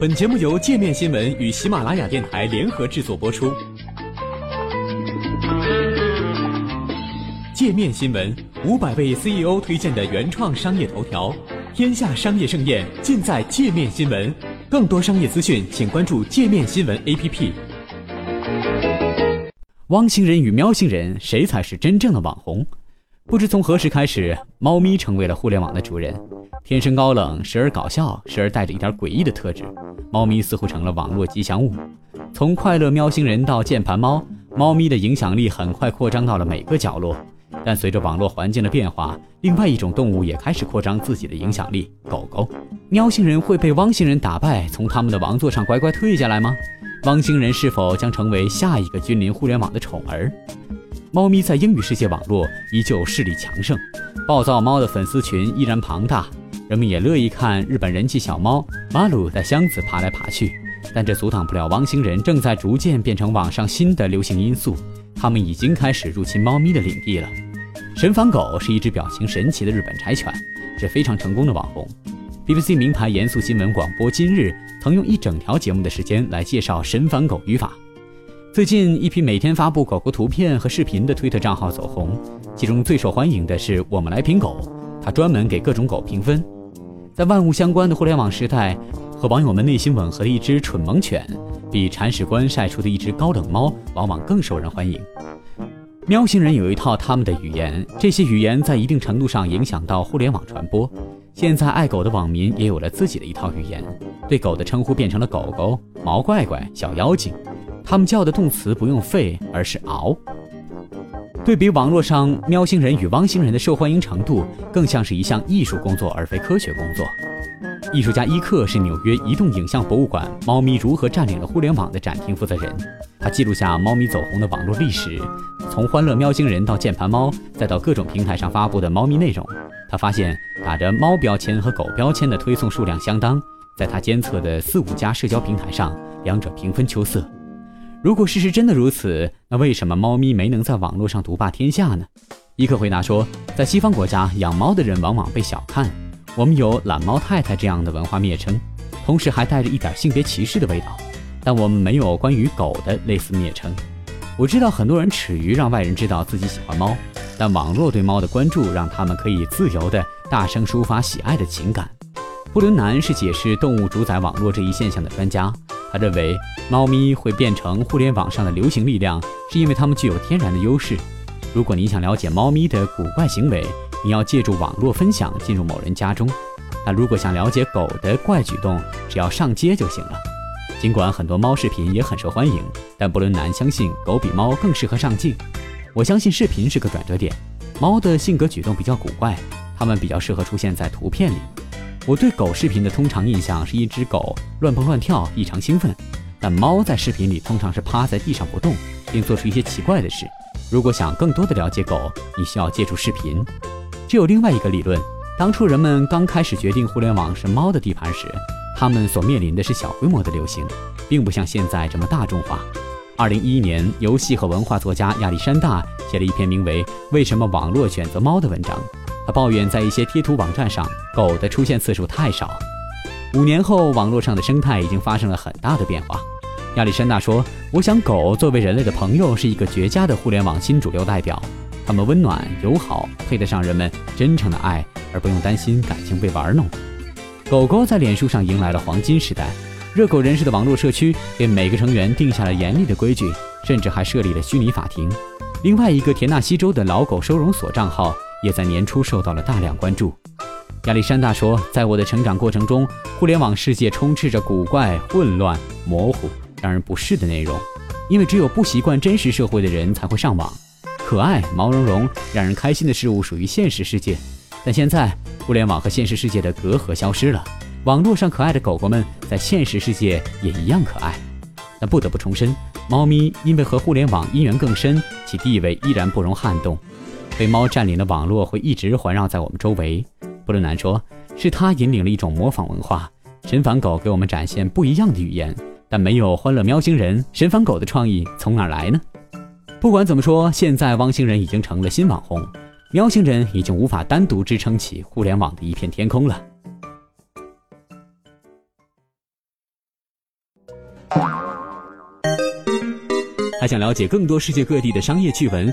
本节目由界面新闻与喜马拉雅电台联合制作播出。界面新闻五百位 CEO 推荐的原创商业头条，天下商业盛宴尽在界面新闻。更多商业资讯，请关注界面新闻 APP。汪星人与喵星人，谁才是真正的网红？不知从何时开始，猫咪成为了互联网的主人。天生高冷，时而搞笑，时而带着一点诡异的特质，猫咪似乎成了网络吉祥物。从快乐喵星人到键盘猫，猫咪的影响力很快扩张到了每个角落。但随着网络环境的变化，另外一种动物也开始扩张自己的影响力——狗狗。喵星人会被汪星人打败，从他们的王座上乖乖退下来吗？汪星人是否将成为下一个君临互联网的宠儿？猫咪在英语世界网络依旧势力强盛，暴躁猫的粉丝群依然庞大。人们也乐意看日本人气小猫马鲁在箱子爬来爬去，但这阻挡不了汪星人正在逐渐变成网上新的流行因素。他们已经开始入侵猫咪的领地了。神反狗是一只表情神奇的日本柴犬，是非常成功的网红。BBC 名牌严肃新闻广播今日曾用一整条节目的时间来介绍神反狗语法。最近，一批每天发布狗狗图片和视频的推特账号走红，其中最受欢迎的是“我们来评狗”，它专门给各种狗评分。在万物相关的互联网时代，和网友们内心吻合的一只蠢萌犬，比铲屎官晒出的一只高冷猫往往更受人欢迎。喵星人有一套他们的语言，这些语言在一定程度上影响到互联网传播。现在爱狗的网民也有了自己的一套语言，对狗的称呼变成了狗狗、毛怪怪、小妖精，他们叫的动词不用吠，而是嗷。对比网络上喵星人与汪星人的受欢迎程度，更像是一项艺术工作而非科学工作。艺术家伊克是纽约移动影像博物馆“猫咪如何占领了互联网”的展厅负责人，他记录下猫咪走红的网络历史，从欢乐喵星人到键盘猫，再到各种平台上发布的猫咪内容。他发现打着猫标签和狗标签的推送数量相当，在他监测的四五家社交平台上，两者平分秋色。如果事实真的如此，那为什么猫咪没能在网络上独霸天下呢？伊克回答说，在西方国家，养猫的人往往被小看，我们有“懒猫太太”这样的文化蔑称，同时还带着一点性别歧视的味道。但我们没有关于狗的类似蔑称。我知道很多人耻于让外人知道自己喜欢猫，但网络对猫的关注让他们可以自由地大声抒发喜爱的情感。布伦南是解释动物主宰网络这一现象的专家。他认为，猫咪会变成互联网上的流行力量，是因为它们具有天然的优势。如果你想了解猫咪的古怪行为，你要借助网络分享进入某人家中；但如果想了解狗的怪举动，只要上街就行了。尽管很多猫视频也很受欢迎，但布伦南相信狗比猫更适合上镜。我相信视频是个转折点。猫的性格举动比较古怪，它们比较适合出现在图片里。我对狗视频的通常印象是一只狗乱蹦乱跳，异常兴奋。但猫在视频里通常是趴在地上不动，并做出一些奇怪的事。如果想更多的了解狗，你需要借助视频。这有另外一个理论：当初人们刚开始决定互联网是猫的地盘时，他们所面临的是小规模的流行，并不像现在这么大众化。二零一一年，游戏和文化作家亚历山大写了一篇名为《为什么网络选择猫》的文章。他抱怨，在一些贴图网站上，狗的出现次数太少。五年后，网络上的生态已经发生了很大的变化。亚历山大说：“我想，狗作为人类的朋友，是一个绝佳的互联网新主流代表。它们温暖友好，配得上人们真诚的爱，而不用担心感情被玩弄。狗狗在脸书上迎来了黄金时代。热狗人士的网络社区给每个成员定下了严厉的规矩，甚至还设立了虚拟法庭。另外一个田纳西州的老狗收容所账号。”也在年初受到了大量关注。亚历山大说：“在我的成长过程中，互联网世界充斥着古怪、混乱、模糊、让人不适的内容，因为只有不习惯真实社会的人才会上网。可爱、毛茸茸、让人开心的事物属于现实世界，但现在互联网和现实世界的隔阂消失了，网络上可爱的狗狗们在现实世界也一样可爱。但不得不重申，猫咪因为和互联网因缘更深，其地位依然不容撼动。”被猫占领的网络会一直环绕在我们周围，布伦南说，是他引领了一种模仿文化。神反狗给我们展现不一样的语言，但没有欢乐喵星人，神反狗的创意从哪来呢？不管怎么说，现在汪星人已经成了新网红，喵星人已经无法单独支撑起互联网的一片天空了。还想了解更多世界各地的商业趣闻，